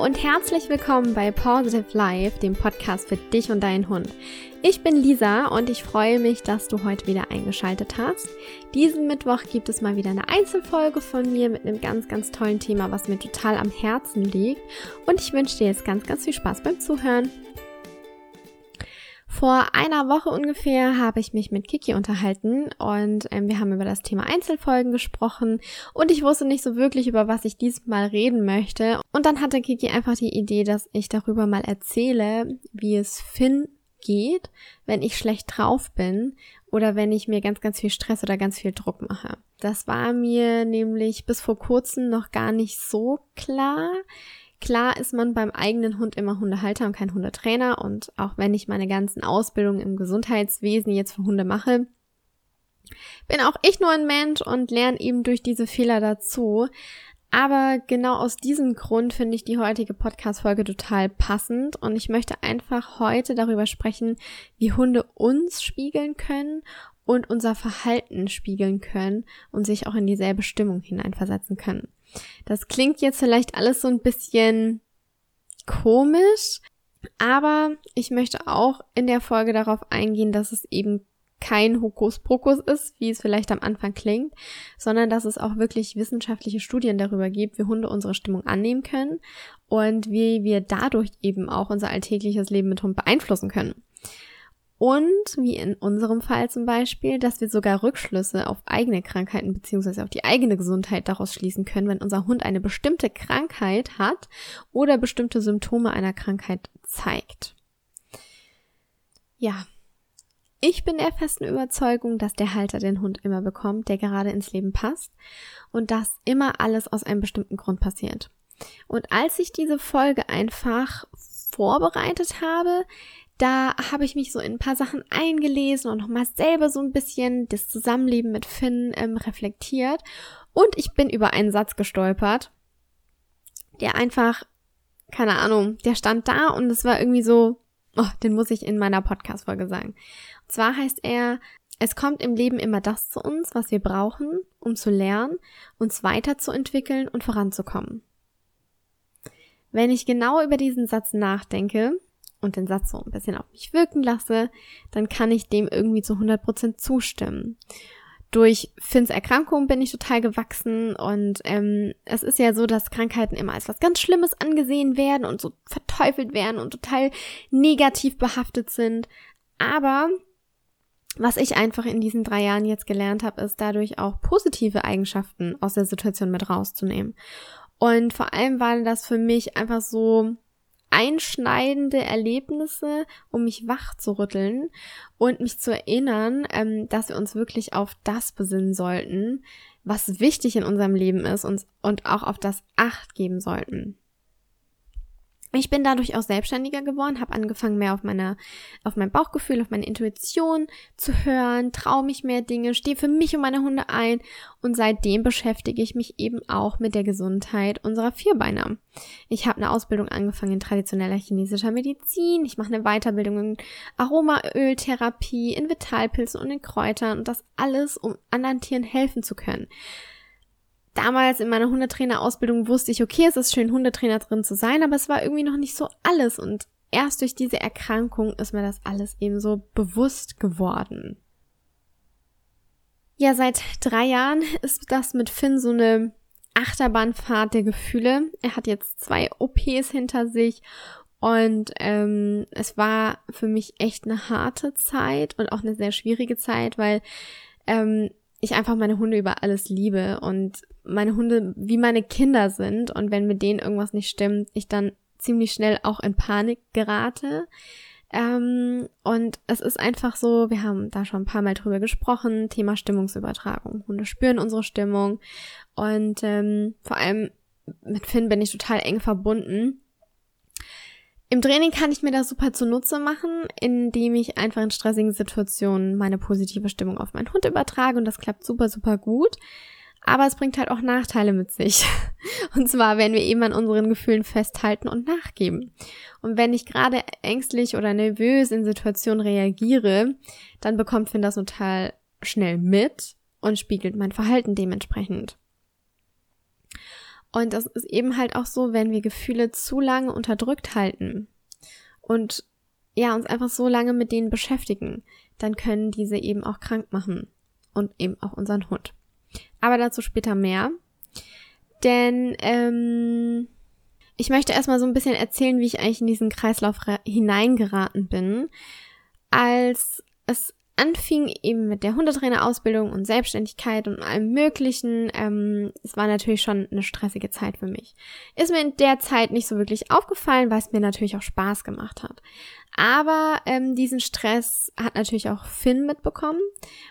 Und herzlich willkommen bei Positive Life, dem Podcast für dich und deinen Hund. Ich bin Lisa und ich freue mich, dass du heute wieder eingeschaltet hast. Diesen Mittwoch gibt es mal wieder eine Einzelfolge von mir mit einem ganz, ganz tollen Thema, was mir total am Herzen liegt. Und ich wünsche dir jetzt ganz, ganz viel Spaß beim Zuhören. Vor einer Woche ungefähr habe ich mich mit Kiki unterhalten und ähm, wir haben über das Thema Einzelfolgen gesprochen und ich wusste nicht so wirklich, über was ich diesmal reden möchte. Und dann hatte Kiki einfach die Idee, dass ich darüber mal erzähle, wie es Finn geht, wenn ich schlecht drauf bin oder wenn ich mir ganz, ganz viel Stress oder ganz viel Druck mache. Das war mir nämlich bis vor kurzem noch gar nicht so klar. Klar ist man beim eigenen Hund immer Hundehalter und kein Hundetrainer und auch wenn ich meine ganzen Ausbildungen im Gesundheitswesen jetzt für Hunde mache, bin auch ich nur ein Mensch und lerne eben durch diese Fehler dazu. Aber genau aus diesem Grund finde ich die heutige Podcast-Folge total passend und ich möchte einfach heute darüber sprechen, wie Hunde uns spiegeln können und unser Verhalten spiegeln können und sich auch in dieselbe Stimmung hineinversetzen können. Das klingt jetzt vielleicht alles so ein bisschen komisch, aber ich möchte auch in der Folge darauf eingehen, dass es eben kein Hokuspokus ist, wie es vielleicht am Anfang klingt, sondern dass es auch wirklich wissenschaftliche Studien darüber gibt, wie Hunde unsere Stimmung annehmen können und wie wir dadurch eben auch unser alltägliches Leben mit Hund beeinflussen können. Und wie in unserem Fall zum Beispiel, dass wir sogar Rückschlüsse auf eigene Krankheiten beziehungsweise auf die eigene Gesundheit daraus schließen können, wenn unser Hund eine bestimmte Krankheit hat oder bestimmte Symptome einer Krankheit zeigt. Ja, ich bin der festen Überzeugung, dass der Halter den Hund immer bekommt, der gerade ins Leben passt und dass immer alles aus einem bestimmten Grund passiert. Und als ich diese Folge einfach vorbereitet habe, da habe ich mich so in ein paar Sachen eingelesen und nochmal selber so ein bisschen das Zusammenleben mit Finn ähm, reflektiert. Und ich bin über einen Satz gestolpert, der einfach, keine Ahnung, der stand da und es war irgendwie so, oh, den muss ich in meiner Podcast-Folge sagen. Und zwar heißt er, es kommt im Leben immer das zu uns, was wir brauchen, um zu lernen, uns weiterzuentwickeln und voranzukommen. Wenn ich genau über diesen Satz nachdenke, und den Satz so ein bisschen auf mich wirken lasse, dann kann ich dem irgendwie zu 100% zustimmen. Durch Finns Erkrankung bin ich total gewachsen und ähm, es ist ja so, dass Krankheiten immer als was ganz Schlimmes angesehen werden und so verteufelt werden und total negativ behaftet sind. Aber was ich einfach in diesen drei Jahren jetzt gelernt habe, ist dadurch auch positive Eigenschaften aus der Situation mit rauszunehmen. Und vor allem war das für mich einfach so einschneidende Erlebnisse, um mich wach zu rütteln und mich zu erinnern, ähm, dass wir uns wirklich auf das besinnen sollten, was wichtig in unserem Leben ist und, und auch auf das Acht geben sollten. Ich bin dadurch auch selbstständiger geworden, habe angefangen mehr auf meine, auf mein Bauchgefühl, auf meine Intuition zu hören, traue mich mehr Dinge, stehe für mich und meine Hunde ein. Und seitdem beschäftige ich mich eben auch mit der Gesundheit unserer Vierbeiner. Ich habe eine Ausbildung angefangen in traditioneller chinesischer Medizin, ich mache eine Weiterbildung in Aromaöltherapie, in Vitalpilzen und in Kräutern und das alles, um anderen Tieren helfen zu können damals in meiner Hundetrainerausbildung wusste ich, okay, es ist schön, Hundetrainer drin zu sein, aber es war irgendwie noch nicht so alles und erst durch diese Erkrankung ist mir das alles eben so bewusst geworden. Ja, seit drei Jahren ist das mit Finn so eine Achterbahnfahrt der Gefühle. Er hat jetzt zwei OPs hinter sich und ähm, es war für mich echt eine harte Zeit und auch eine sehr schwierige Zeit, weil ähm, ich einfach meine Hunde über alles liebe und meine Hunde wie meine Kinder sind und wenn mit denen irgendwas nicht stimmt, ich dann ziemlich schnell auch in Panik gerate. Ähm, und es ist einfach so, wir haben da schon ein paar Mal drüber gesprochen, Thema Stimmungsübertragung. Hunde spüren unsere Stimmung und ähm, vor allem mit Finn bin ich total eng verbunden. Im Training kann ich mir das super zunutze machen, indem ich einfach in stressigen Situationen meine positive Stimmung auf meinen Hund übertrage und das klappt super, super gut. Aber es bringt halt auch Nachteile mit sich. Und zwar, wenn wir eben an unseren Gefühlen festhalten und nachgeben. Und wenn ich gerade ängstlich oder nervös in Situationen reagiere, dann bekommt Finn das total schnell mit und spiegelt mein Verhalten dementsprechend. Und das ist eben halt auch so, wenn wir Gefühle zu lange unterdrückt halten und ja, uns einfach so lange mit denen beschäftigen, dann können diese eben auch krank machen und eben auch unseren Hund. Aber dazu später mehr. Denn ähm, ich möchte erstmal so ein bisschen erzählen, wie ich eigentlich in diesen Kreislauf hineingeraten bin, als es anfing eben mit der Hundetrainerausbildung und Selbstständigkeit und allem Möglichen. Ähm, es war natürlich schon eine stressige Zeit für mich. Ist mir in der Zeit nicht so wirklich aufgefallen, weil es mir natürlich auch Spaß gemacht hat. Aber ähm, diesen Stress hat natürlich auch Finn mitbekommen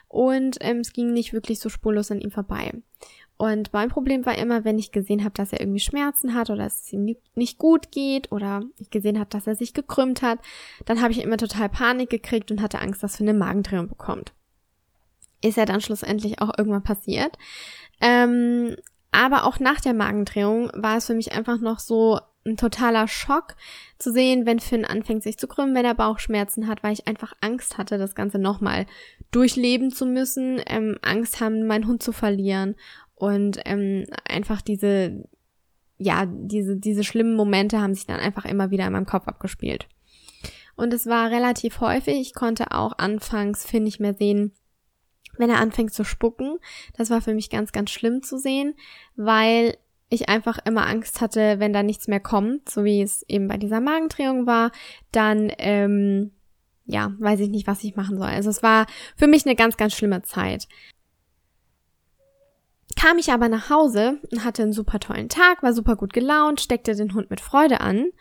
und ähm, es ging nicht wirklich so spurlos an ihm vorbei. Und mein Problem war immer, wenn ich gesehen habe, dass er irgendwie Schmerzen hat oder dass es ihm nicht gut geht oder ich gesehen habe, dass er sich gekrümmt hat, dann habe ich immer total Panik gekriegt und hatte Angst, dass er eine Magendrehung bekommt. Ist ja dann schlussendlich auch irgendwann passiert. Ähm, aber auch nach der Magendrehung war es für mich einfach noch so ein totaler Schock zu sehen, wenn Finn anfängt sich zu krümmen, wenn er Bauchschmerzen hat, weil ich einfach Angst hatte, das Ganze nochmal durchleben zu müssen, ähm, Angst haben, meinen Hund zu verlieren und ähm, einfach diese, ja, diese, diese schlimmen Momente haben sich dann einfach immer wieder in meinem Kopf abgespielt. Und es war relativ häufig. Ich konnte auch anfangs, finde ich, mehr sehen, wenn er anfängt zu spucken. Das war für mich ganz, ganz schlimm zu sehen, weil ich einfach immer Angst hatte, wenn da nichts mehr kommt, so wie es eben bei dieser Magendrehung war, dann, ähm, ja, weiß ich nicht, was ich machen soll. Also es war für mich eine ganz, ganz schlimme Zeit kam ich aber nach Hause und hatte einen super tollen Tag, war super gut gelaunt, steckte den Hund mit Freude an.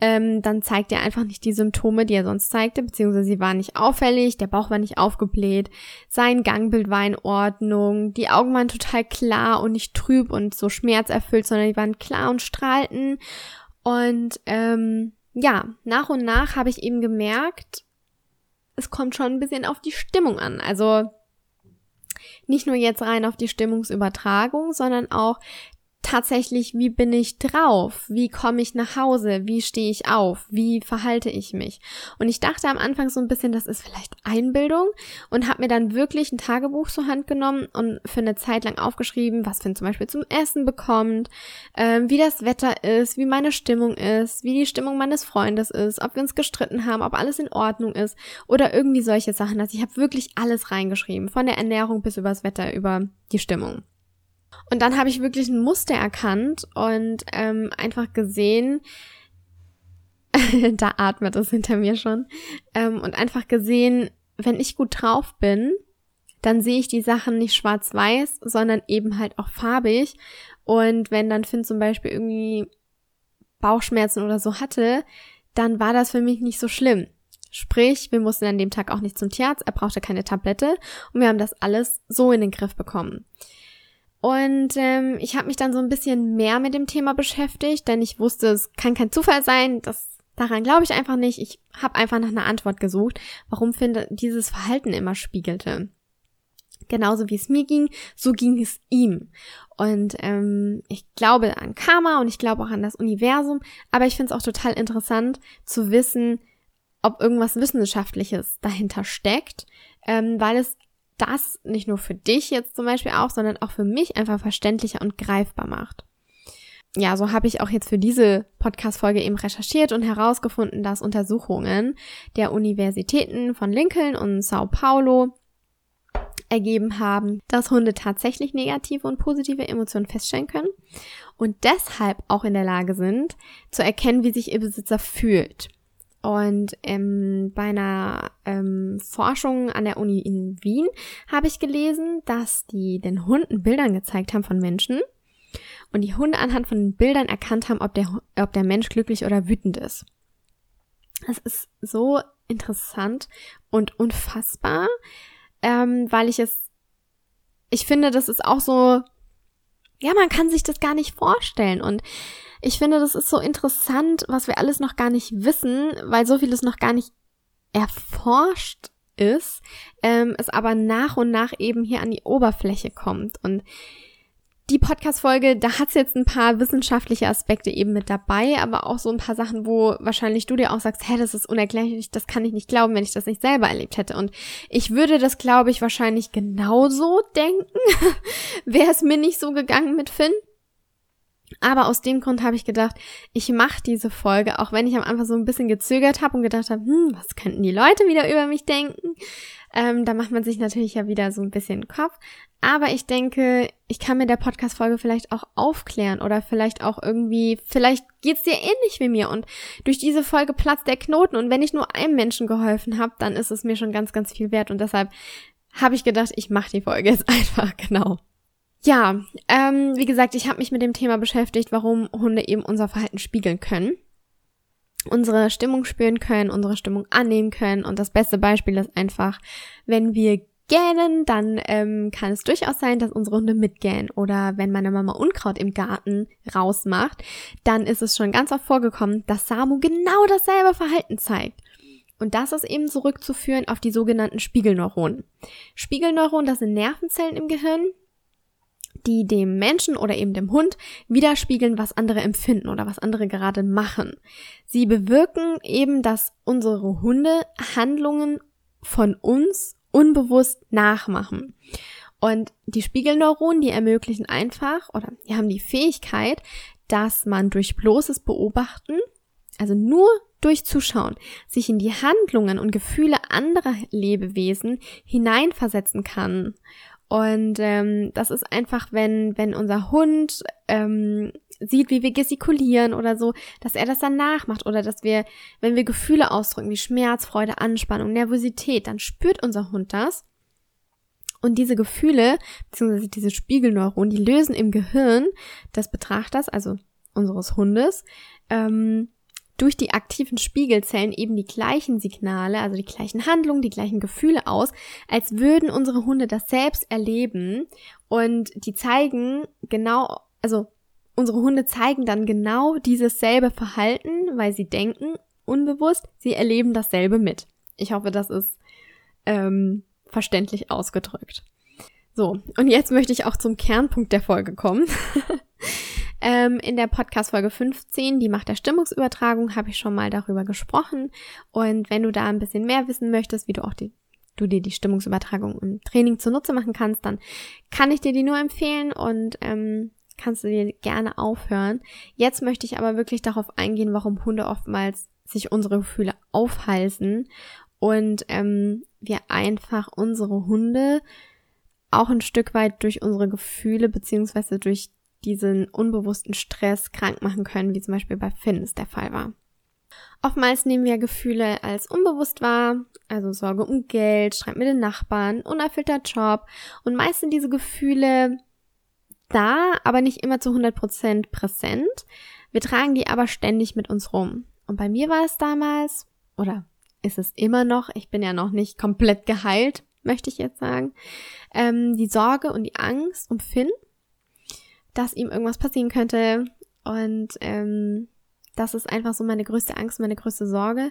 Ähm, dann zeigt er einfach nicht die Symptome, die er sonst zeigte, beziehungsweise sie waren nicht auffällig, der Bauch war nicht aufgebläht, sein Gangbild war in Ordnung, die Augen waren total klar und nicht trüb und so schmerzerfüllt, sondern die waren klar und strahlten. Und ähm, ja, nach und nach habe ich eben gemerkt, es kommt schon ein bisschen auf die Stimmung an. Also nicht nur jetzt rein auf die Stimmungsübertragung, sondern auch tatsächlich, wie bin ich drauf? Wie komme ich nach Hause? Wie stehe ich auf? Wie verhalte ich mich? Und ich dachte am Anfang so ein bisschen, das ist vielleicht Einbildung und habe mir dann wirklich ein Tagebuch zur Hand genommen und für eine Zeit lang aufgeschrieben, was Finn zum Beispiel zum Essen bekommt, äh, wie das Wetter ist, wie meine Stimmung ist, wie die Stimmung meines Freundes ist, ob wir uns gestritten haben, ob alles in Ordnung ist oder irgendwie solche Sachen. Also ich habe wirklich alles reingeschrieben, von der Ernährung bis übers Wetter, über die Stimmung. Und dann habe ich wirklich ein Muster erkannt und ähm, einfach gesehen, da atmet es hinter mir schon, ähm, und einfach gesehen, wenn ich gut drauf bin, dann sehe ich die Sachen nicht schwarz-weiß, sondern eben halt auch farbig. Und wenn dann Finn zum Beispiel irgendwie Bauchschmerzen oder so hatte, dann war das für mich nicht so schlimm. Sprich, wir mussten an dem Tag auch nicht zum Tierarzt, er brauchte keine Tablette und wir haben das alles so in den Griff bekommen. Und ähm, ich habe mich dann so ein bisschen mehr mit dem Thema beschäftigt, denn ich wusste, es kann kein Zufall sein. Das daran glaube ich einfach nicht. Ich habe einfach nach einer Antwort gesucht, warum finde dieses Verhalten immer spiegelte. Genauso wie es mir ging, so ging es ihm. Und ähm, ich glaube an Karma und ich glaube auch an das Universum, aber ich finde es auch total interessant zu wissen, ob irgendwas Wissenschaftliches dahinter steckt, ähm, weil es das nicht nur für dich jetzt zum Beispiel auch, sondern auch für mich einfach verständlicher und greifbar macht. Ja, so habe ich auch jetzt für diese Podcast-Folge eben recherchiert und herausgefunden, dass Untersuchungen der Universitäten von Lincoln und Sao Paulo ergeben haben, dass Hunde tatsächlich negative und positive Emotionen feststellen können und deshalb auch in der Lage sind, zu erkennen, wie sich ihr Besitzer fühlt. Und ähm, bei einer ähm, Forschung an der Uni in Wien habe ich gelesen, dass die den Hunden Bildern gezeigt haben von Menschen und die Hunde anhand von den Bildern erkannt haben, ob der, ob der Mensch glücklich oder wütend ist. Das ist so interessant und unfassbar, ähm, weil ich es, ich finde, das ist auch so, ja, man kann sich das gar nicht vorstellen und ich finde, das ist so interessant, was wir alles noch gar nicht wissen, weil so vieles noch gar nicht erforscht ist, ähm, es aber nach und nach eben hier an die Oberfläche kommt. Und die Podcast-Folge, da hat es jetzt ein paar wissenschaftliche Aspekte eben mit dabei, aber auch so ein paar Sachen, wo wahrscheinlich du dir auch sagst, hä, das ist unerklärlich, das kann ich nicht glauben, wenn ich das nicht selber erlebt hätte. Und ich würde das, glaube ich, wahrscheinlich genauso denken, wäre es mir nicht so gegangen mit Finn. Aber aus dem Grund habe ich gedacht, ich mache diese Folge, auch wenn ich am Anfang so ein bisschen gezögert habe und gedacht habe, hm, was könnten die Leute wieder über mich denken? Ähm, da macht man sich natürlich ja wieder so ein bisschen Kopf. Aber ich denke, ich kann mit der Podcast-Folge vielleicht auch aufklären oder vielleicht auch irgendwie, vielleicht geht's dir ähnlich wie mir und durch diese Folge platzt der Knoten und wenn ich nur einem Menschen geholfen habe, dann ist es mir schon ganz, ganz viel wert und deshalb habe ich gedacht, ich mache die Folge jetzt einfach genau. Ja, ähm, wie gesagt, ich habe mich mit dem Thema beschäftigt, warum Hunde eben unser Verhalten spiegeln können unsere Stimmung spüren können, unsere Stimmung annehmen können. Und das beste Beispiel ist einfach, wenn wir gähnen, dann ähm, kann es durchaus sein, dass unsere Hunde mitgähnen. Oder wenn meine Mama Unkraut im Garten rausmacht, dann ist es schon ganz oft vorgekommen, dass Samu genau dasselbe Verhalten zeigt. Und das ist eben zurückzuführen auf die sogenannten Spiegelneuronen. Spiegelneuronen, das sind Nervenzellen im Gehirn, die dem Menschen oder eben dem Hund widerspiegeln, was andere empfinden oder was andere gerade machen. Sie bewirken eben, dass unsere Hunde Handlungen von uns unbewusst nachmachen. Und die Spiegelneuronen, die ermöglichen einfach oder die haben die Fähigkeit, dass man durch bloßes Beobachten, also nur durch Zuschauen, sich in die Handlungen und Gefühle anderer Lebewesen hineinversetzen kann und ähm, das ist einfach, wenn, wenn unser Hund ähm, sieht, wie wir gestikulieren oder so, dass er das dann nachmacht oder dass wir, wenn wir Gefühle ausdrücken, wie Schmerz, Freude, Anspannung, Nervosität, dann spürt unser Hund das. Und diese Gefühle, beziehungsweise diese Spiegelneuronen, die lösen im Gehirn des Betrachters, also unseres Hundes, ähm, durch die aktiven Spiegelzellen eben die gleichen Signale, also die gleichen Handlungen, die gleichen Gefühle aus, als würden unsere Hunde das selbst erleben und die zeigen genau, also unsere Hunde zeigen dann genau dieses selbe Verhalten, weil sie denken unbewusst, sie erleben dasselbe mit. Ich hoffe, das ist ähm, verständlich ausgedrückt. So, und jetzt möchte ich auch zum Kernpunkt der Folge kommen. Ähm, in der Podcast-Folge 15, die Macht der Stimmungsübertragung, habe ich schon mal darüber gesprochen. Und wenn du da ein bisschen mehr wissen möchtest, wie du auch die du dir die Stimmungsübertragung im Training zunutze machen kannst, dann kann ich dir die nur empfehlen und ähm, kannst du dir gerne aufhören. Jetzt möchte ich aber wirklich darauf eingehen, warum Hunde oftmals sich unsere Gefühle aufhalsen und ähm, wir einfach unsere Hunde auch ein Stück weit durch unsere Gefühle beziehungsweise durch diesen unbewussten Stress krank machen können, wie zum Beispiel bei Finn es der Fall war. Oftmals nehmen wir Gefühle als unbewusst wahr, also Sorge um Geld, Streit mit den Nachbarn, unerfüllter Job und meist sind diese Gefühle da, aber nicht immer zu 100% präsent. Wir tragen die aber ständig mit uns rum. Und bei mir war es damals, oder ist es immer noch, ich bin ja noch nicht komplett geheilt, möchte ich jetzt sagen, ähm, die Sorge und die Angst um Finn dass ihm irgendwas passieren könnte. Und ähm, das ist einfach so meine größte Angst, meine größte Sorge.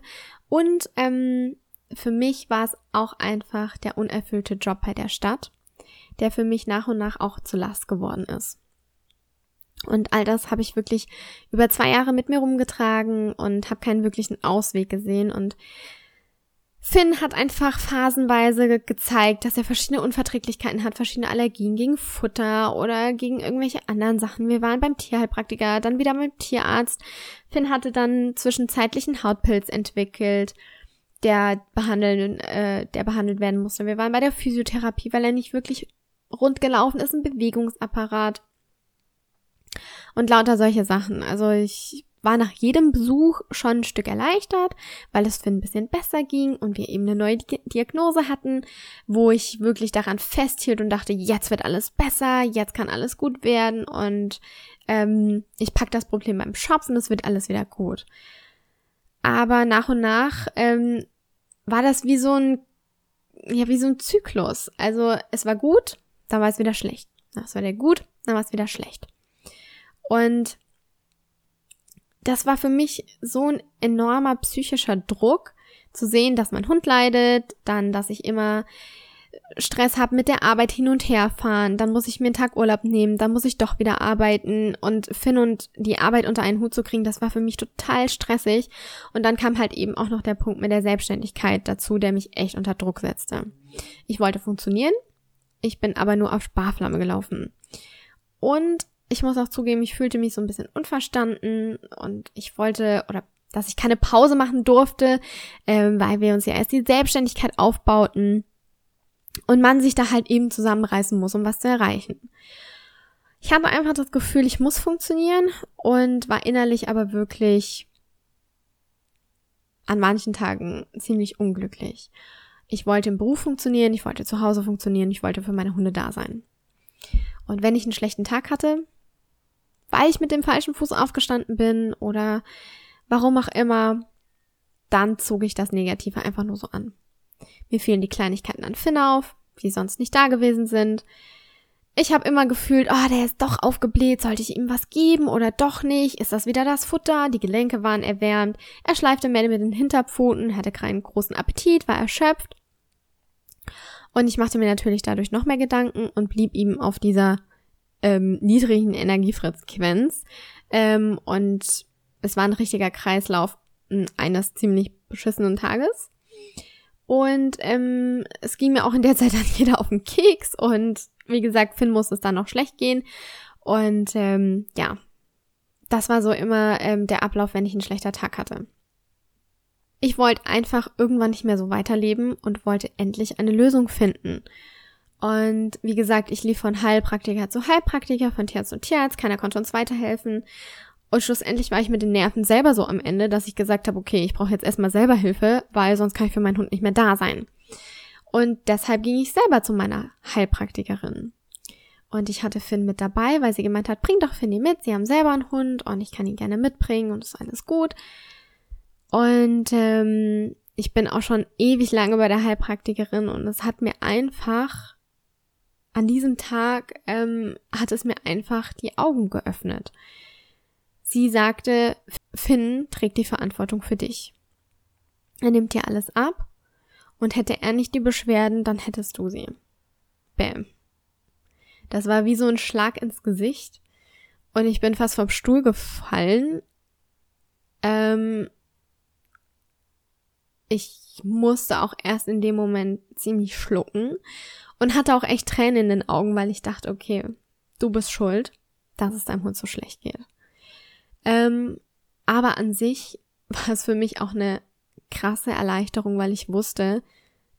Und ähm, für mich war es auch einfach der unerfüllte Job bei der Stadt, der für mich nach und nach auch zu Last geworden ist. Und all das habe ich wirklich über zwei Jahre mit mir rumgetragen und habe keinen wirklichen Ausweg gesehen. Und Finn hat einfach phasenweise ge gezeigt, dass er verschiedene Unverträglichkeiten hat, verschiedene Allergien gegen Futter oder gegen irgendwelche anderen Sachen. Wir waren beim Tierheilpraktiker, dann wieder beim Tierarzt. Finn hatte dann zwischenzeitlichen Hautpilz entwickelt, der behandeln, äh, der behandelt werden musste. Wir waren bei der Physiotherapie, weil er nicht wirklich rund gelaufen ist, ein Bewegungsapparat und lauter solche Sachen. Also ich war nach jedem Besuch schon ein Stück erleichtert, weil es für ein bisschen besser ging und wir eben eine neue Diagnose hatten, wo ich wirklich daran festhielt und dachte, jetzt wird alles besser, jetzt kann alles gut werden und ähm, ich pack das Problem beim Shops und es wird alles wieder gut. Aber nach und nach ähm, war das wie so ein, ja, wie so ein Zyklus. Also es war gut, dann war es wieder schlecht. Es war wieder gut, dann war es wieder schlecht. Und das war für mich so ein enormer psychischer Druck, zu sehen, dass mein Hund leidet, dann, dass ich immer Stress habe mit der Arbeit hin und her fahren, dann muss ich mir einen Tag Urlaub nehmen, dann muss ich doch wieder arbeiten und Finn und die Arbeit unter einen Hut zu kriegen, das war für mich total stressig. Und dann kam halt eben auch noch der Punkt mit der Selbstständigkeit dazu, der mich echt unter Druck setzte. Ich wollte funktionieren, ich bin aber nur auf Sparflamme gelaufen. Und ich muss auch zugeben, ich fühlte mich so ein bisschen unverstanden und ich wollte oder dass ich keine Pause machen durfte, ähm, weil wir uns ja erst die Selbstständigkeit aufbauten und man sich da halt eben zusammenreißen muss, um was zu erreichen. Ich hatte einfach das Gefühl, ich muss funktionieren und war innerlich aber wirklich an manchen Tagen ziemlich unglücklich. Ich wollte im Beruf funktionieren, ich wollte zu Hause funktionieren, ich wollte für meine Hunde da sein. Und wenn ich einen schlechten Tag hatte, weil ich mit dem falschen Fuß aufgestanden bin oder warum auch immer, dann zog ich das Negative einfach nur so an. Mir fielen die Kleinigkeiten an Finn auf, die sonst nicht da gewesen sind. Ich habe immer gefühlt, oh, der ist doch aufgebläht, sollte ich ihm was geben oder doch nicht? Ist das wieder das Futter? Die Gelenke waren erwärmt. Er schleifte mehr mit den Hinterpfoten, hatte keinen großen Appetit, war erschöpft. Und ich machte mir natürlich dadurch noch mehr Gedanken und blieb ihm auf dieser ähm, niedrigen Energiefrequenz. Ähm, und es war ein richtiger Kreislauf eines ziemlich beschissenen Tages. Und ähm, es ging mir auch in der Zeit dann jeder auf den Keks und wie gesagt, Finn muss es dann noch schlecht gehen. Und ähm, ja, das war so immer ähm, der Ablauf, wenn ich einen schlechter Tag hatte. Ich wollte einfach irgendwann nicht mehr so weiterleben und wollte endlich eine Lösung finden. Und wie gesagt, ich lief von Heilpraktiker zu Heilpraktiker, von Tierarzt zu Tierarzt, keiner konnte uns weiterhelfen. Und schlussendlich war ich mit den Nerven selber so am Ende, dass ich gesagt habe, okay, ich brauche jetzt erstmal selber Hilfe, weil sonst kann ich für meinen Hund nicht mehr da sein. Und deshalb ging ich selber zu meiner Heilpraktikerin. Und ich hatte Finn mit dabei, weil sie gemeint hat, bring doch Finny mit, sie haben selber einen Hund und ich kann ihn gerne mitbringen und ist alles gut. Und ähm, ich bin auch schon ewig lange bei der Heilpraktikerin und es hat mir einfach, an diesem Tag ähm, hat es mir einfach die Augen geöffnet. Sie sagte, Finn trägt die Verantwortung für dich. Er nimmt dir alles ab und hätte er nicht die Beschwerden, dann hättest du sie. Bäm. Das war wie so ein Schlag ins Gesicht und ich bin fast vom Stuhl gefallen. Ähm, ich musste auch erst in dem Moment ziemlich schlucken und hatte auch echt Tränen in den Augen, weil ich dachte, okay, du bist schuld, dass es deinem Hund so schlecht geht. Ähm, aber an sich war es für mich auch eine krasse Erleichterung, weil ich wusste,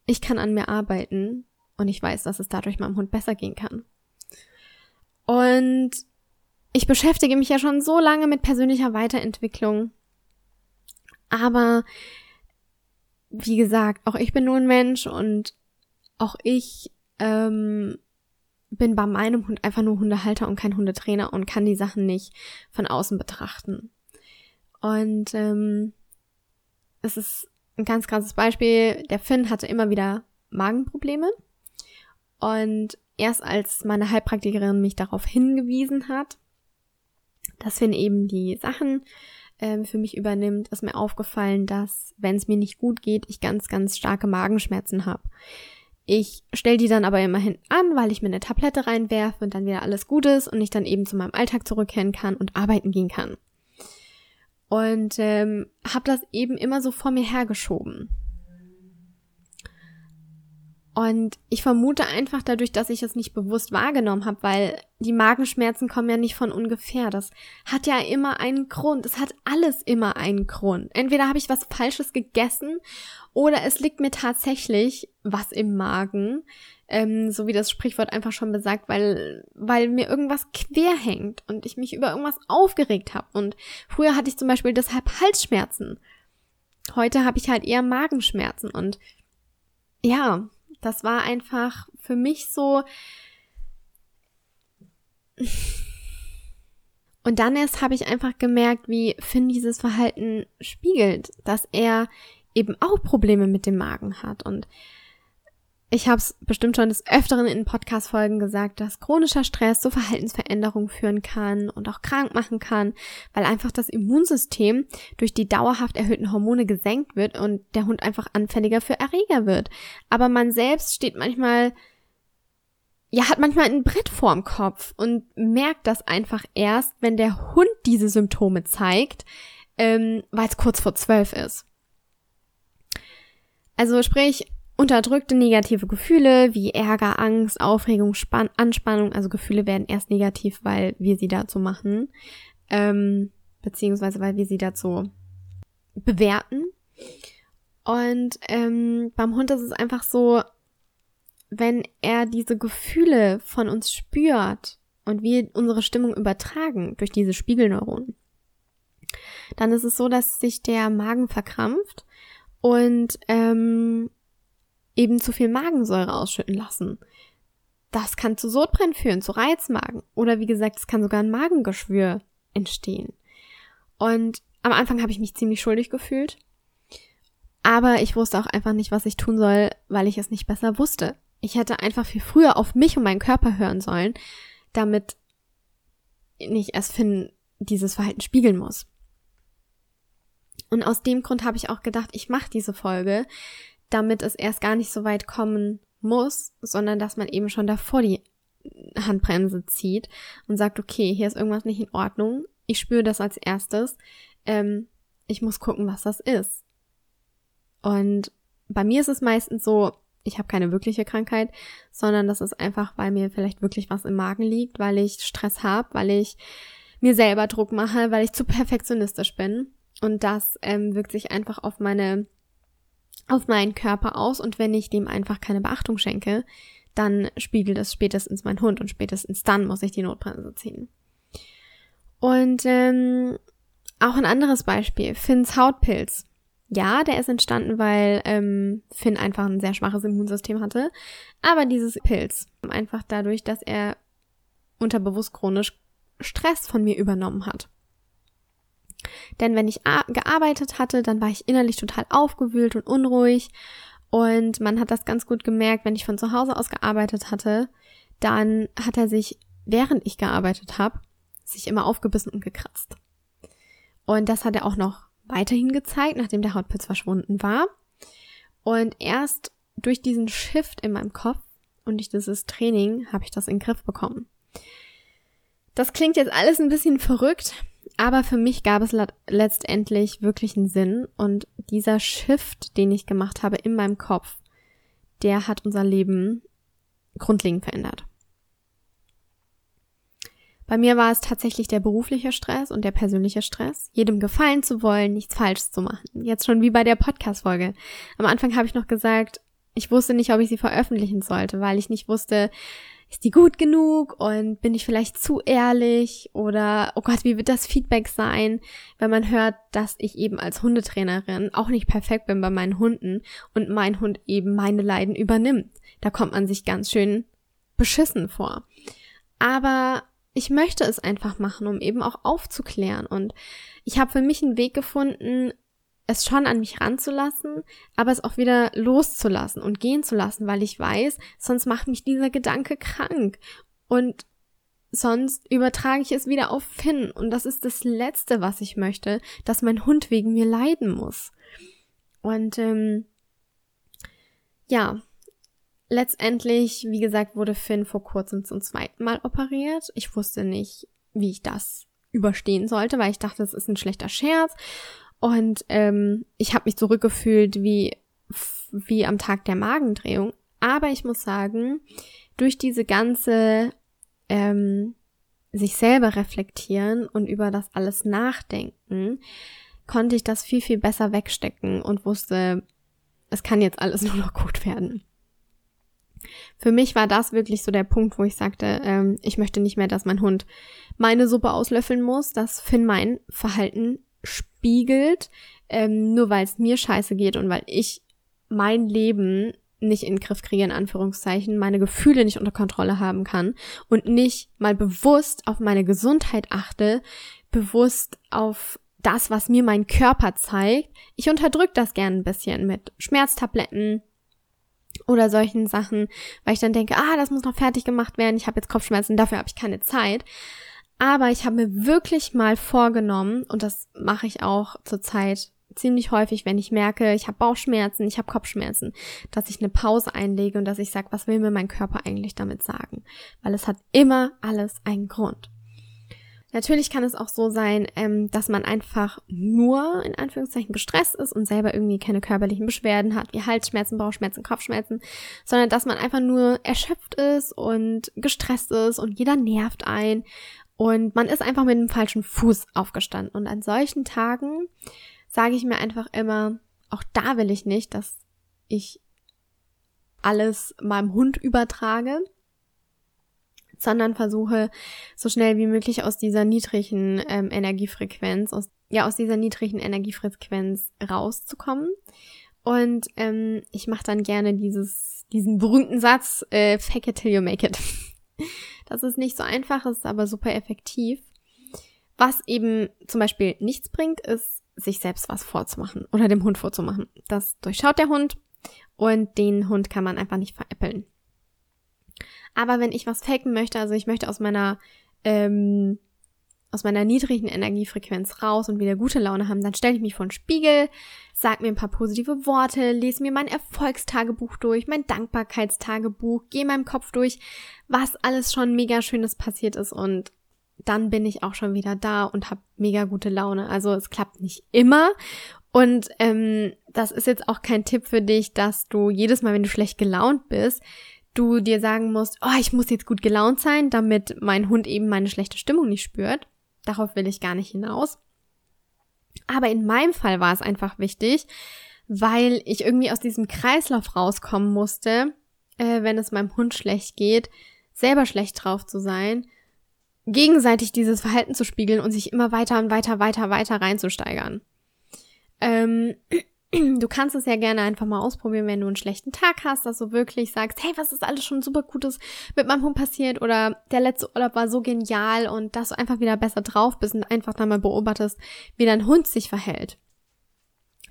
ich kann an mir arbeiten und ich weiß, dass es dadurch meinem Hund besser gehen kann. Und ich beschäftige mich ja schon so lange mit persönlicher Weiterentwicklung. Aber wie gesagt, auch ich bin nur ein Mensch und auch ich ähm, bin bei meinem Hund einfach nur Hundehalter und kein Hundetrainer und kann die Sachen nicht von außen betrachten. Und ähm, es ist ein ganz krasses Beispiel. Der Finn hatte immer wieder Magenprobleme. Und erst als meine Heilpraktikerin mich darauf hingewiesen hat, dass Finn eben die Sachen ähm, für mich übernimmt, ist mir aufgefallen, dass, wenn es mir nicht gut geht, ich ganz, ganz starke Magenschmerzen habe. Ich stelle die dann aber immerhin an, weil ich mir eine Tablette reinwerfe und dann wieder alles gut ist und ich dann eben zu meinem Alltag zurückkehren kann und arbeiten gehen kann. Und ähm, habe das eben immer so vor mir hergeschoben. Und ich vermute einfach dadurch, dass ich es nicht bewusst wahrgenommen habe, weil die Magenschmerzen kommen ja nicht von ungefähr. Das hat ja immer einen Grund. Es hat alles immer einen Grund. Entweder habe ich was Falsches gegessen oder es liegt mir tatsächlich was im Magen, ähm, so wie das Sprichwort einfach schon besagt, weil, weil mir irgendwas quer hängt und ich mich über irgendwas aufgeregt habe. Und früher hatte ich zum Beispiel deshalb Halsschmerzen. Heute habe ich halt eher Magenschmerzen und ja, das war einfach für mich so. Und dann erst habe ich einfach gemerkt, wie Finn dieses Verhalten spiegelt, dass er eben auch Probleme mit dem Magen hat. Und ich habe es bestimmt schon des Öfteren in Podcast-Folgen gesagt, dass chronischer Stress zu Verhaltensveränderungen führen kann und auch krank machen kann, weil einfach das Immunsystem durch die dauerhaft erhöhten Hormone gesenkt wird und der Hund einfach anfälliger für Erreger wird. Aber man selbst steht manchmal, ja, hat manchmal ein Brett vorm Kopf und merkt das einfach erst, wenn der Hund diese Symptome zeigt, ähm, weil es kurz vor zwölf ist. Also sprich, unterdrückte negative Gefühle wie Ärger, Angst, Aufregung, Span Anspannung, also Gefühle werden erst negativ, weil wir sie dazu machen, ähm, beziehungsweise weil wir sie dazu bewerten. Und ähm, beim Hund ist es einfach so, wenn er diese Gefühle von uns spürt und wir unsere Stimmung übertragen durch diese Spiegelneuronen, dann ist es so, dass sich der Magen verkrampft und ähm, eben zu viel Magensäure ausschütten lassen. Das kann zu Sodbrennen führen, zu Reizmagen. Oder wie gesagt, es kann sogar ein Magengeschwür entstehen. Und am Anfang habe ich mich ziemlich schuldig gefühlt. Aber ich wusste auch einfach nicht, was ich tun soll, weil ich es nicht besser wusste. Ich hätte einfach viel früher auf mich und meinen Körper hören sollen, damit nicht erst Finn dieses Verhalten spiegeln muss. Und aus dem Grund habe ich auch gedacht, ich mache diese Folge, damit es erst gar nicht so weit kommen muss, sondern dass man eben schon davor die Handbremse zieht und sagt, okay, hier ist irgendwas nicht in Ordnung. Ich spüre das als erstes. Ähm, ich muss gucken, was das ist. Und bei mir ist es meistens so, ich habe keine wirkliche Krankheit, sondern das ist einfach, weil mir vielleicht wirklich was im Magen liegt, weil ich Stress habe, weil ich mir selber Druck mache, weil ich zu perfektionistisch bin. Und das ähm, wirkt sich einfach auf meine, auf meinen Körper aus. Und wenn ich dem einfach keine Beachtung schenke, dann spiegelt es spätestens mein Hund und spätestens dann muss ich die Notbremse ziehen. Und ähm, auch ein anderes Beispiel, Finns Hautpilz. Ja, der ist entstanden, weil ähm, Finn einfach ein sehr schwaches Immunsystem hatte. Aber dieses Pilz, einfach dadurch, dass er unterbewusst chronisch Stress von mir übernommen hat. Denn wenn ich gearbeitet hatte, dann war ich innerlich total aufgewühlt und unruhig. Und man hat das ganz gut gemerkt, wenn ich von zu Hause aus gearbeitet hatte, dann hat er sich, während ich gearbeitet habe, sich immer aufgebissen und gekratzt. Und das hat er auch noch weiterhin gezeigt, nachdem der Hautpilz verschwunden war. Und erst durch diesen Shift in meinem Kopf und durch dieses Training habe ich das in den Griff bekommen. Das klingt jetzt alles ein bisschen verrückt, aber für mich gab es letztendlich wirklich einen Sinn und dieser Shift, den ich gemacht habe in meinem Kopf, der hat unser Leben grundlegend verändert. Bei mir war es tatsächlich der berufliche Stress und der persönliche Stress, jedem gefallen zu wollen, nichts Falsches zu machen. Jetzt schon wie bei der Podcast-Folge. Am Anfang habe ich noch gesagt, ich wusste nicht, ob ich sie veröffentlichen sollte, weil ich nicht wusste, ist die gut genug und bin ich vielleicht zu ehrlich oder oh Gott, wie wird das Feedback sein, wenn man hört, dass ich eben als Hundetrainerin auch nicht perfekt bin bei meinen Hunden und mein Hund eben meine Leiden übernimmt. Da kommt man sich ganz schön beschissen vor. Aber ich möchte es einfach machen, um eben auch aufzuklären und ich habe für mich einen Weg gefunden, es schon an mich ranzulassen, aber es auch wieder loszulassen und gehen zu lassen, weil ich weiß, sonst macht mich dieser Gedanke krank. Und sonst übertrage ich es wieder auf Finn. Und das ist das Letzte, was ich möchte, dass mein Hund wegen mir leiden muss. Und ähm, ja, letztendlich, wie gesagt, wurde Finn vor kurzem zum zweiten Mal operiert. Ich wusste nicht, wie ich das überstehen sollte, weil ich dachte, es ist ein schlechter Scherz. Und ähm, ich habe mich zurückgefühlt wie, wie am Tag der Magendrehung. Aber ich muss sagen, durch diese ganze ähm, sich selber reflektieren und über das alles nachdenken, konnte ich das viel, viel besser wegstecken und wusste, es kann jetzt alles nur noch gut werden. Für mich war das wirklich so der Punkt, wo ich sagte, ähm, ich möchte nicht mehr, dass mein Hund meine Suppe auslöffeln muss, dass Finn mein Verhalten spiegelt, ähm, nur weil es mir scheiße geht und weil ich mein Leben nicht in den Griff kriege, in Anführungszeichen, meine Gefühle nicht unter Kontrolle haben kann und nicht mal bewusst auf meine Gesundheit achte, bewusst auf das, was mir mein Körper zeigt. Ich unterdrück das gern ein bisschen mit Schmerztabletten oder solchen Sachen, weil ich dann denke, ah, das muss noch fertig gemacht werden, ich habe jetzt Kopfschmerzen, dafür habe ich keine Zeit. Aber ich habe mir wirklich mal vorgenommen, und das mache ich auch zurzeit ziemlich häufig, wenn ich merke, ich habe Bauchschmerzen, ich habe Kopfschmerzen, dass ich eine Pause einlege und dass ich sage, was will mir mein Körper eigentlich damit sagen? Weil es hat immer alles einen Grund. Natürlich kann es auch so sein, ähm, dass man einfach nur in Anführungszeichen gestresst ist und selber irgendwie keine körperlichen Beschwerden hat, wie Halsschmerzen, Bauchschmerzen, Kopfschmerzen, sondern dass man einfach nur erschöpft ist und gestresst ist und jeder nervt ein und man ist einfach mit dem falschen Fuß aufgestanden. Und an solchen Tagen sage ich mir einfach immer, auch da will ich nicht, dass ich alles meinem Hund übertrage, sondern versuche so schnell wie möglich aus dieser niedrigen ähm, Energiefrequenz, aus, ja, aus dieser niedrigen Energiefrequenz rauszukommen. Und ähm, ich mache dann gerne dieses, diesen berühmten Satz, äh, fake it till you make it. das ist nicht so einfach, ist aber super effektiv. Was eben zum Beispiel nichts bringt, ist, sich selbst was vorzumachen oder dem Hund vorzumachen. Das durchschaut der Hund und den Hund kann man einfach nicht veräppeln. Aber wenn ich was faken möchte, also ich möchte aus meiner ähm, aus meiner niedrigen Energiefrequenz raus und wieder gute Laune haben, dann stelle ich mich vor den Spiegel, sag mir ein paar positive Worte, lese mir mein Erfolgstagebuch durch, mein Dankbarkeitstagebuch, gehe meinem Kopf durch, was alles schon mega schönes passiert ist und dann bin ich auch schon wieder da und habe mega gute Laune. Also es klappt nicht immer und ähm, das ist jetzt auch kein Tipp für dich, dass du jedes Mal, wenn du schlecht gelaunt bist, du dir sagen musst, oh, ich muss jetzt gut gelaunt sein, damit mein Hund eben meine schlechte Stimmung nicht spürt. Darauf will ich gar nicht hinaus. Aber in meinem Fall war es einfach wichtig, weil ich irgendwie aus diesem Kreislauf rauskommen musste, äh, wenn es meinem Hund schlecht geht, selber schlecht drauf zu sein, gegenseitig dieses Verhalten zu spiegeln und sich immer weiter und weiter, weiter, weiter reinzusteigern. Ähm, du kannst es ja gerne einfach mal ausprobieren, wenn du einen schlechten Tag hast, dass du wirklich sagst, hey, was ist alles schon super Gutes mit meinem Hund passiert oder der letzte Urlaub war so genial und dass du einfach wieder besser drauf bist und einfach dann mal beobachtest, wie dein Hund sich verhält.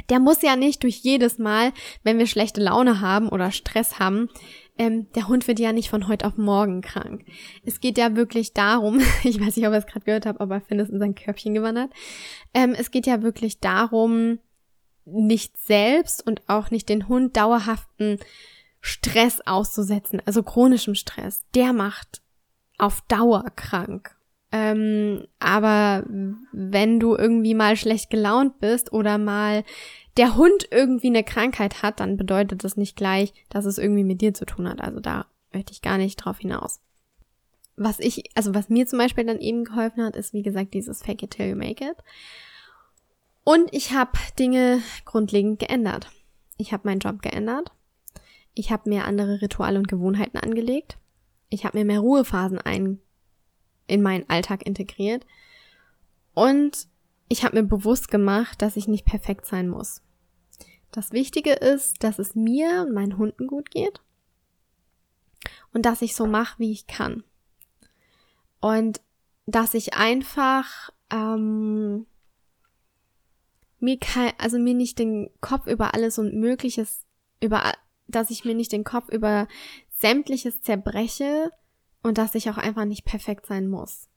Der muss ja nicht durch jedes Mal, wenn wir schlechte Laune haben oder Stress haben, ähm, der Hund wird ja nicht von heute auf morgen krank. Es geht ja wirklich darum, ich weiß nicht, ob ihr es gerade gehört habt, aber Finn ist in sein Körbchen gewandert. Ähm, es geht ja wirklich darum, nicht selbst und auch nicht den Hund dauerhaften Stress auszusetzen, also chronischem Stress. Der macht auf Dauer krank. Ähm, aber wenn du irgendwie mal schlecht gelaunt bist oder mal der Hund irgendwie eine Krankheit hat, dann bedeutet das nicht gleich, dass es irgendwie mit dir zu tun hat. Also da möchte ich gar nicht drauf hinaus. Was ich, also was mir zum Beispiel dann eben geholfen hat, ist wie gesagt dieses Fake it till you make it. Und ich habe Dinge grundlegend geändert. Ich habe meinen Job geändert. Ich habe mir andere Rituale und Gewohnheiten angelegt. Ich habe mir mehr Ruhephasen ein in meinen Alltag integriert. Und ich habe mir bewusst gemacht, dass ich nicht perfekt sein muss. Das Wichtige ist, dass es mir und meinen Hunden gut geht und dass ich so mache, wie ich kann. Und dass ich einfach ähm, mir kein, also mir nicht den Kopf über alles und Mögliches, über, dass ich mir nicht den Kopf über sämtliches zerbreche und dass ich auch einfach nicht perfekt sein muss.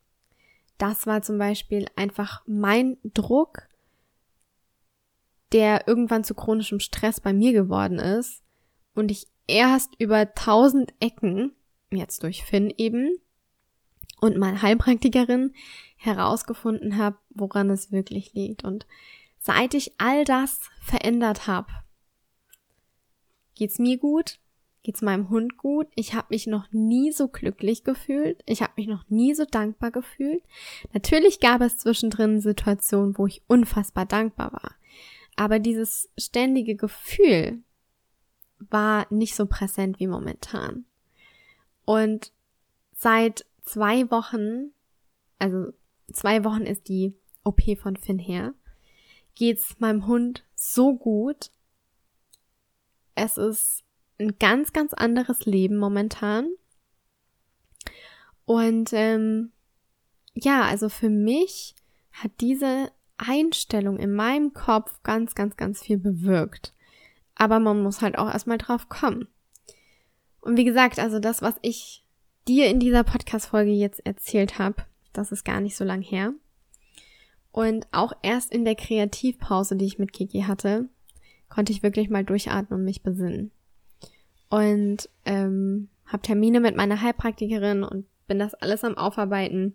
Das war zum Beispiel einfach mein Druck, der irgendwann zu chronischem Stress bei mir geworden ist und ich erst über tausend Ecken, jetzt durch Finn eben, und meine Heilpraktikerin herausgefunden habe, woran es wirklich liegt. Und Seit ich all das verändert habe, geht's mir gut, geht's meinem Hund gut. Ich habe mich noch nie so glücklich gefühlt. Ich habe mich noch nie so dankbar gefühlt. Natürlich gab es zwischendrin Situationen, wo ich unfassbar dankbar war. Aber dieses ständige Gefühl war nicht so präsent wie momentan. Und seit zwei Wochen, also zwei Wochen ist die OP von Finn her, geht's meinem Hund so gut. Es ist ein ganz, ganz anderes Leben momentan. Und ähm, ja, also für mich hat diese Einstellung in meinem Kopf ganz, ganz, ganz viel bewirkt. Aber man muss halt auch erstmal drauf kommen. Und wie gesagt, also das, was ich dir in dieser Podcast-Folge jetzt erzählt habe, das ist gar nicht so lang her. Und auch erst in der Kreativpause, die ich mit Kiki hatte, konnte ich wirklich mal durchatmen und mich besinnen. Und ähm, habe Termine mit meiner Heilpraktikerin und bin das alles am Aufarbeiten.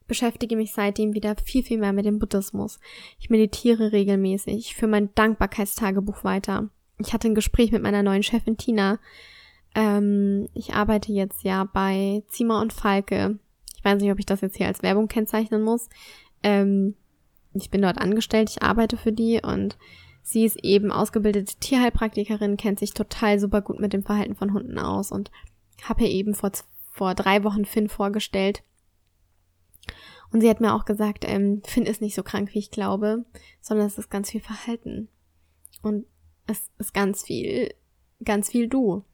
Ich beschäftige mich seitdem wieder viel, viel mehr mit dem Buddhismus. Ich meditiere regelmäßig, ich führe mein Dankbarkeitstagebuch weiter. Ich hatte ein Gespräch mit meiner neuen Chefin Tina. Ähm, ich arbeite jetzt ja bei Zima und Falke. Ich weiß nicht, ob ich das jetzt hier als Werbung kennzeichnen muss. Ähm, ich bin dort angestellt, ich arbeite für die und sie ist eben ausgebildete Tierheilpraktikerin, kennt sich total super gut mit dem Verhalten von Hunden aus und habe ihr eben vor, vor drei Wochen Finn vorgestellt. Und sie hat mir auch gesagt, ähm, Finn ist nicht so krank, wie ich glaube, sondern es ist ganz viel Verhalten. Und es ist ganz viel, ganz viel du.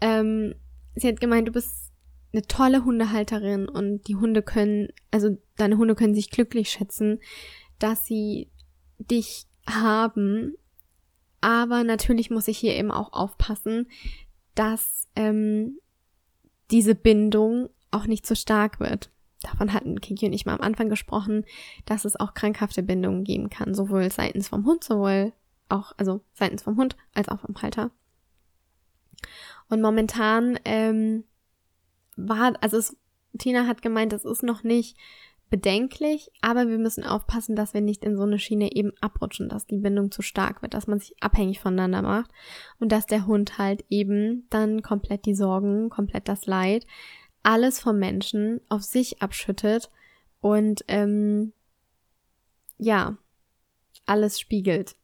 Ähm, sie hat gemeint, du bist eine tolle Hundehalterin und die Hunde können, also deine Hunde können sich glücklich schätzen, dass sie dich haben. Aber natürlich muss ich hier eben auch aufpassen, dass ähm, diese Bindung auch nicht zu stark wird. Davon hatten Kiki und ich mal am Anfang gesprochen, dass es auch krankhafte Bindungen geben kann, sowohl seitens vom Hund, sowohl auch, also seitens vom Hund als auch vom Halter. Und momentan ähm, war, also es, Tina hat gemeint, das ist noch nicht bedenklich, aber wir müssen aufpassen, dass wir nicht in so eine Schiene eben abrutschen, dass die Bindung zu stark wird, dass man sich abhängig voneinander macht und dass der Hund halt eben dann komplett die Sorgen, komplett das Leid, alles vom Menschen auf sich abschüttet und ähm, ja, alles spiegelt.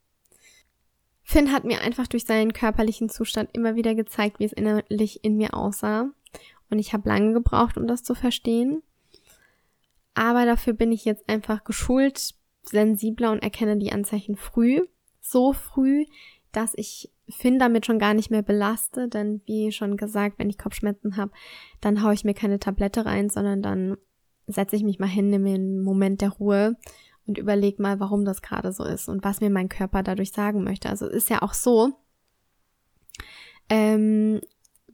Finn hat mir einfach durch seinen körperlichen Zustand immer wieder gezeigt, wie es innerlich in mir aussah. Und ich habe lange gebraucht, um das zu verstehen. Aber dafür bin ich jetzt einfach geschult, sensibler und erkenne die Anzeichen früh. So früh, dass ich Finn damit schon gar nicht mehr belaste. Denn wie schon gesagt, wenn ich Kopfschmerzen habe, dann haue ich mir keine Tablette rein, sondern dann setze ich mich mal hin, nehme einen Moment der Ruhe und überleg mal, warum das gerade so ist und was mir mein Körper dadurch sagen möchte. Also ist ja auch so, ähm,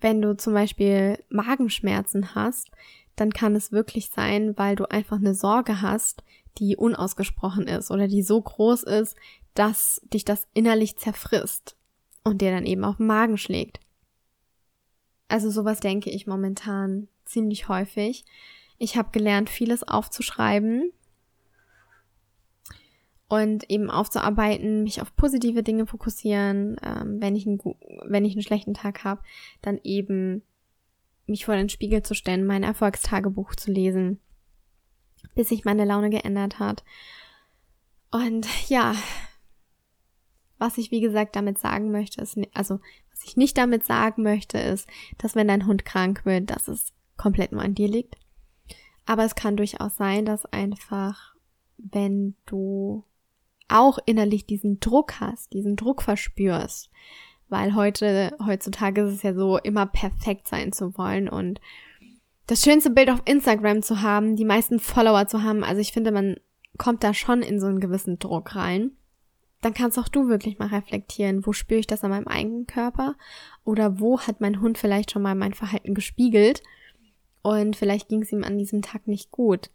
wenn du zum Beispiel Magenschmerzen hast, dann kann es wirklich sein, weil du einfach eine Sorge hast, die unausgesprochen ist oder die so groß ist, dass dich das innerlich zerfrisst und dir dann eben auf den Magen schlägt. Also sowas denke ich momentan ziemlich häufig. Ich habe gelernt, vieles aufzuschreiben, und eben aufzuarbeiten, mich auf positive Dinge fokussieren, ähm, wenn ich einen wenn ich einen schlechten Tag habe, dann eben mich vor den Spiegel zu stellen, mein Erfolgstagebuch zu lesen, bis sich meine Laune geändert hat. Und ja, was ich wie gesagt damit sagen möchte, ist, also was ich nicht damit sagen möchte, ist, dass wenn dein Hund krank wird, dass es komplett nur an dir liegt. Aber es kann durchaus sein, dass einfach, wenn du auch innerlich diesen Druck hast, diesen Druck verspürst, weil heute, heutzutage ist es ja so, immer perfekt sein zu wollen und das schönste Bild auf Instagram zu haben, die meisten Follower zu haben. Also ich finde, man kommt da schon in so einen gewissen Druck rein. Dann kannst auch du wirklich mal reflektieren, wo spüre ich das an meinem eigenen Körper oder wo hat mein Hund vielleicht schon mal mein Verhalten gespiegelt und vielleicht ging es ihm an diesem Tag nicht gut.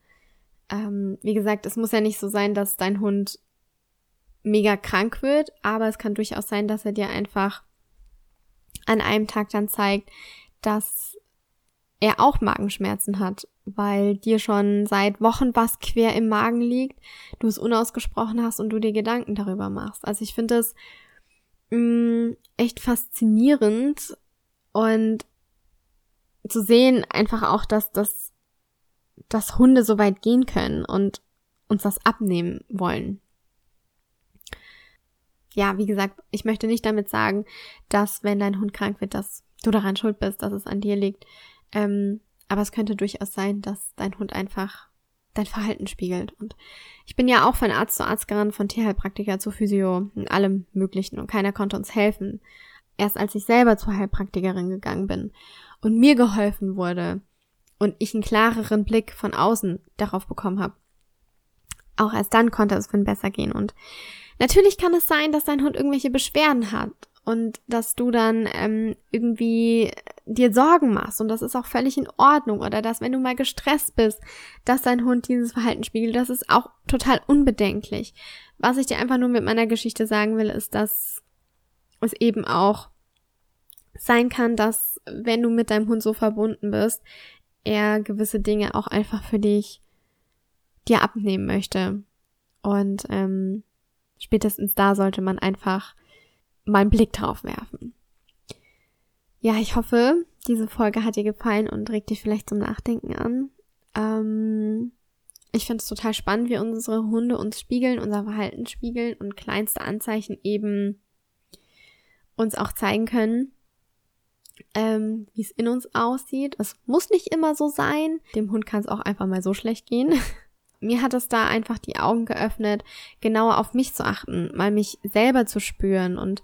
Ähm, wie gesagt, es muss ja nicht so sein, dass dein Hund mega krank wird, aber es kann durchaus sein, dass er dir einfach an einem Tag dann zeigt, dass er auch Magenschmerzen hat, weil dir schon seit Wochen was quer im Magen liegt, du es unausgesprochen hast und du dir Gedanken darüber machst. Also ich finde es mm, echt faszinierend und zu sehen einfach auch, dass das dass Hunde so weit gehen können und uns das abnehmen wollen ja, wie gesagt, ich möchte nicht damit sagen, dass wenn dein Hund krank wird, dass du daran schuld bist, dass es an dir liegt. Ähm, aber es könnte durchaus sein, dass dein Hund einfach dein Verhalten spiegelt. Und ich bin ja auch von Arzt zu Arzt gerannt, von Tierheilpraktiker zu Physio, in allem Möglichen. Und keiner konnte uns helfen. Erst als ich selber zur Heilpraktikerin gegangen bin und mir geholfen wurde und ich einen klareren Blick von außen darauf bekommen habe, auch erst dann konnte es Finn besser gehen. Und Natürlich kann es sein, dass dein Hund irgendwelche Beschwerden hat und dass du dann ähm, irgendwie dir Sorgen machst und das ist auch völlig in Ordnung oder dass wenn du mal gestresst bist, dass dein Hund dieses Verhalten spiegelt, das ist auch total unbedenklich. Was ich dir einfach nur mit meiner Geschichte sagen will, ist, dass es eben auch sein kann, dass wenn du mit deinem Hund so verbunden bist, er gewisse Dinge auch einfach für dich dir abnehmen möchte. Und ähm, spätestens da sollte man einfach mal einen Blick drauf werfen. Ja, ich hoffe, diese Folge hat dir gefallen und regt dich vielleicht zum Nachdenken an. Ähm, ich finde es total spannend, wie unsere Hunde uns spiegeln, unser Verhalten spiegeln und kleinste Anzeichen eben uns auch zeigen können, ähm, wie es in uns aussieht. Es muss nicht immer so sein. Dem Hund kann es auch einfach mal so schlecht gehen. Mir hat es da einfach die Augen geöffnet, genauer auf mich zu achten, mal mich selber zu spüren und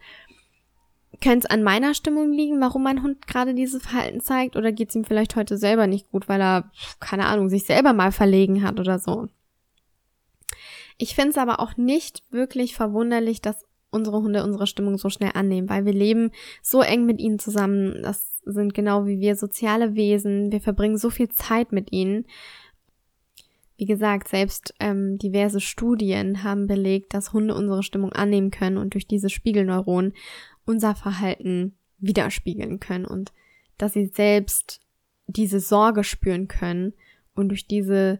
könnte es an meiner Stimmung liegen, warum mein Hund gerade dieses Verhalten zeigt, oder geht es ihm vielleicht heute selber nicht gut, weil er, keine Ahnung, sich selber mal verlegen hat oder so. Ich finde es aber auch nicht wirklich verwunderlich, dass unsere Hunde unsere Stimmung so schnell annehmen, weil wir leben so eng mit ihnen zusammen. Das sind genau wie wir soziale Wesen. Wir verbringen so viel Zeit mit ihnen. Wie gesagt, selbst ähm, diverse Studien haben belegt, dass Hunde unsere Stimmung annehmen können und durch diese Spiegelneuronen unser Verhalten widerspiegeln können und dass sie selbst diese Sorge spüren können und durch diese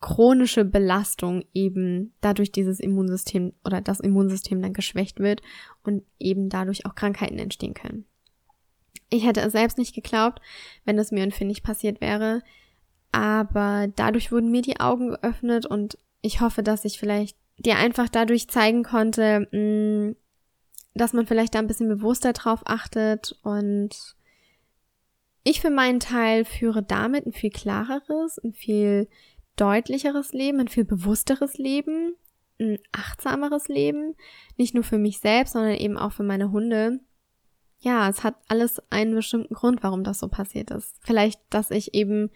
chronische Belastung eben dadurch dieses Immunsystem oder das Immunsystem dann geschwächt wird und eben dadurch auch Krankheiten entstehen können. Ich hätte es selbst nicht geglaubt, wenn es mir und Finn nicht passiert wäre, aber dadurch wurden mir die Augen geöffnet und ich hoffe, dass ich vielleicht dir einfach dadurch zeigen konnte, mm, dass man vielleicht da ein bisschen bewusster drauf achtet und ich für meinen Teil führe damit ein viel klareres, ein viel deutlicheres Leben, ein viel bewussteres Leben, ein achtsameres Leben, nicht nur für mich selbst, sondern eben auch für meine Hunde. Ja, es hat alles einen bestimmten Grund, warum das so passiert ist. Vielleicht, dass ich eben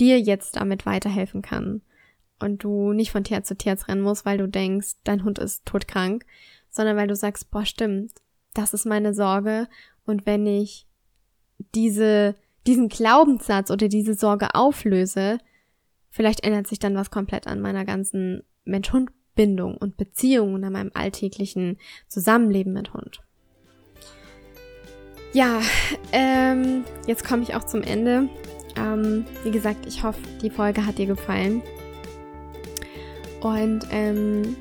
dir jetzt damit weiterhelfen kann und du nicht von Tier zu Tier rennen musst, weil du denkst, dein Hund ist todkrank, sondern weil du sagst, boah, stimmt, das ist meine Sorge und wenn ich diese, diesen Glaubenssatz oder diese Sorge auflöse, vielleicht ändert sich dann was komplett an meiner ganzen Mensch-Hund-Bindung und Beziehung und an meinem alltäglichen Zusammenleben mit Hund. Ja, ähm, jetzt komme ich auch zum Ende. Ähm, wie gesagt, ich hoffe, die Folge hat dir gefallen. Und ähm,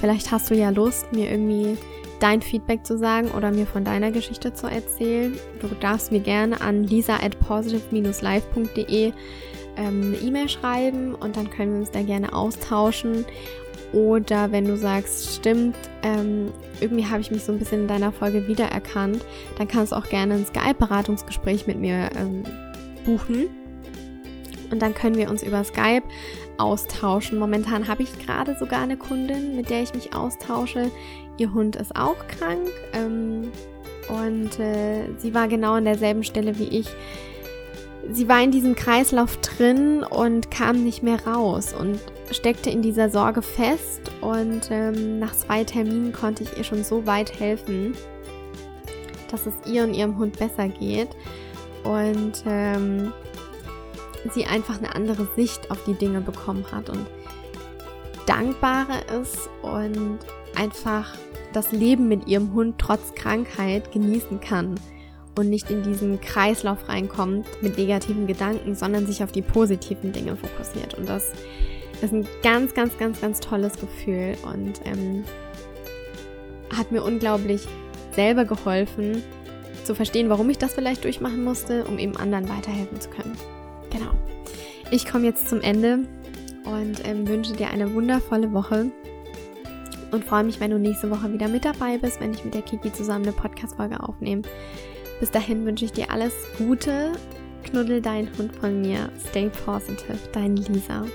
Vielleicht hast du ja Lust, mir irgendwie dein Feedback zu sagen oder mir von deiner Geschichte zu erzählen. Du darfst mir gerne an lisa at positive-life.de ähm, eine E-Mail schreiben und dann können wir uns da gerne austauschen. Oder wenn du sagst, stimmt, ähm, irgendwie habe ich mich so ein bisschen in deiner Folge wiedererkannt, dann kannst du auch gerne ein Skype-Beratungsgespräch mit mir ähm, buchen. Und dann können wir uns über Skype austauschen. Momentan habe ich gerade sogar eine Kundin, mit der ich mich austausche. Ihr Hund ist auch krank ähm, und äh, sie war genau an derselben Stelle wie ich. Sie war in diesem Kreislauf drin und kam nicht mehr raus und steckte in dieser Sorge fest. Und ähm, nach zwei Terminen konnte ich ihr schon so weit helfen, dass es ihr und ihrem Hund besser geht. Und ähm, sie einfach eine andere Sicht auf die Dinge bekommen hat und dankbarer ist und einfach das Leben mit ihrem Hund trotz Krankheit genießen kann und nicht in diesen Kreislauf reinkommt mit negativen Gedanken, sondern sich auf die positiven Dinge fokussiert. Und das ist ein ganz, ganz, ganz, ganz tolles Gefühl und ähm, hat mir unglaublich selber geholfen, zu verstehen, warum ich das vielleicht durchmachen musste, um eben anderen weiterhelfen zu können. Genau. Ich komme jetzt zum Ende und ähm, wünsche dir eine wundervolle Woche und freue mich, wenn du nächste Woche wieder mit dabei bist, wenn ich mit der Kiki zusammen eine Podcast-Folge aufnehme. Bis dahin wünsche ich dir alles Gute. Knuddel dein Hund von mir. Stay positive. Dein Lisa.